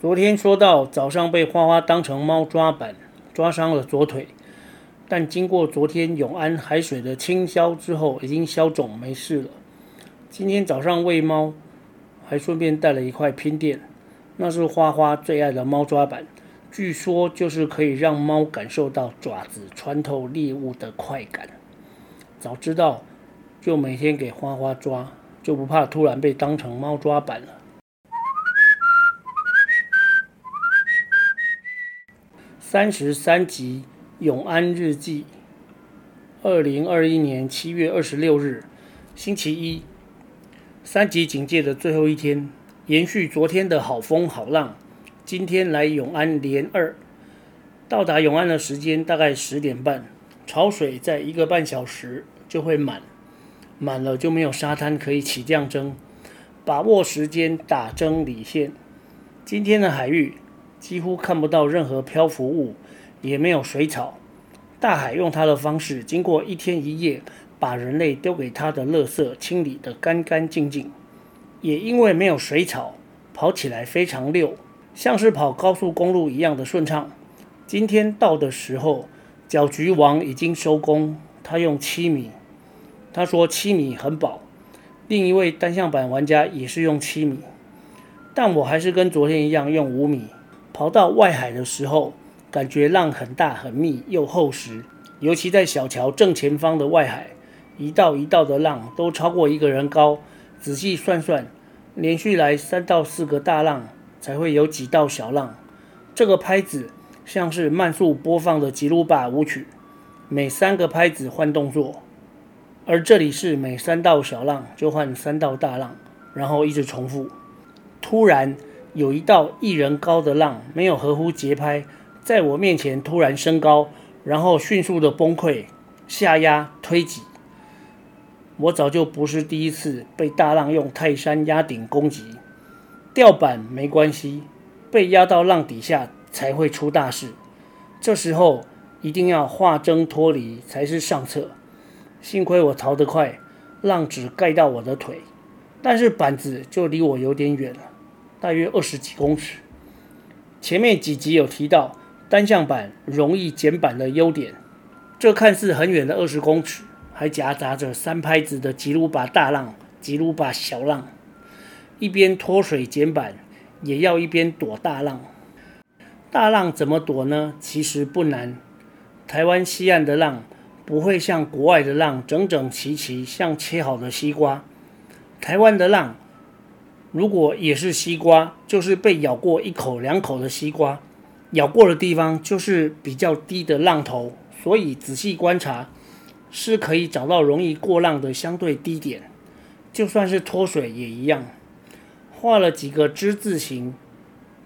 昨天说到早上被花花当成猫抓板，抓伤了左腿，但经过昨天永安海水的清消之后，已经消肿没事了。今天早上喂猫，还顺便带了一块拼垫，那是花花最爱的猫抓板，据说就是可以让猫感受到爪子穿透猎物的快感。早知道就每天给花花抓。就不怕突然被当成猫抓板了。三十三集永安日记，二零二一年七月二十六日，星期一，三级警戒的最后一天，延续昨天的好风好浪，今天来永安连二。到达永安的时间大概十点半，潮水在一个半小时就会满。满了就没有沙滩可以起降筝，把握时间打筝理线。今天的海域几乎看不到任何漂浮物，也没有水草。大海用它的方式，经过一天一夜，把人类丢给它的垃圾清理得干干净净。也因为没有水草，跑起来非常溜，像是跑高速公路一样的顺畅。今天到的时候，搅局王已经收工，他用七米。他说七米很饱，另一位单向板玩家也是用七米，但我还是跟昨天一样用五米。跑到外海的时候，感觉浪很大、很密又厚实，尤其在小桥正前方的外海，一道一道的浪都超过一个人高。仔细算算，连续来三到四个大浪，才会有几道小浪。这个拍子像是慢速播放的吉鲁巴舞曲，每三个拍子换动作。而这里是每三道小浪就换三道大浪，然后一直重复。突然有一道一人高的浪没有合乎节拍，在我面前突然升高，然后迅速的崩溃、下压、推挤。我早就不是第一次被大浪用泰山压顶攻击，吊板没关系，被压到浪底下才会出大事。这时候一定要化筝脱离才是上策。幸亏我逃得快，浪只盖到我的腿，但是板子就离我有点远了，大约二十几公尺。前面几集有提到单向板容易减板的优点，这看似很远的二十公尺，还夹杂着三拍子的吉鲁巴大浪、吉鲁巴小浪，一边脱水减板，也要一边躲大浪。大浪怎么躲呢？其实不难，台湾西岸的浪。不会像国外的浪整整齐齐，像切好的西瓜。台湾的浪，如果也是西瓜，就是被咬过一口两口的西瓜，咬过的地方就是比较低的浪头，所以仔细观察是可以找到容易过浪的相对低点。就算是脱水也一样。画了几个之字形，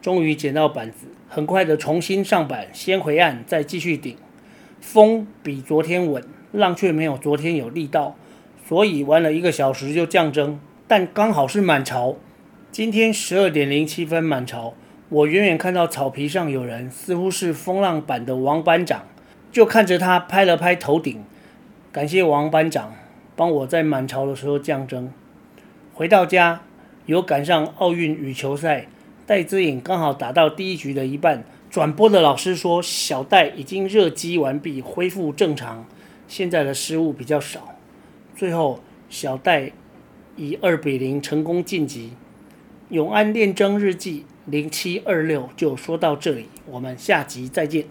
终于捡到板子，很快的重新上板，先回岸，再继续顶。风比昨天稳，浪却没有昨天有力道，所以玩了一个小时就降筝，但刚好是满潮。今天十二点零七分满潮，我远远看到草皮上有人，似乎是风浪板的王班长，就看着他拍了拍头顶，感谢王班长帮我在满潮的时候降筝。回到家，有赶上奥运羽球赛，戴资颖刚好打到第一局的一半。转播的老师说，小戴已经热机完毕，恢复正常，现在的失误比较少。最后，小戴以二比零成功晋级。永安练筝日记零七二六就说到这里，我们下集再见。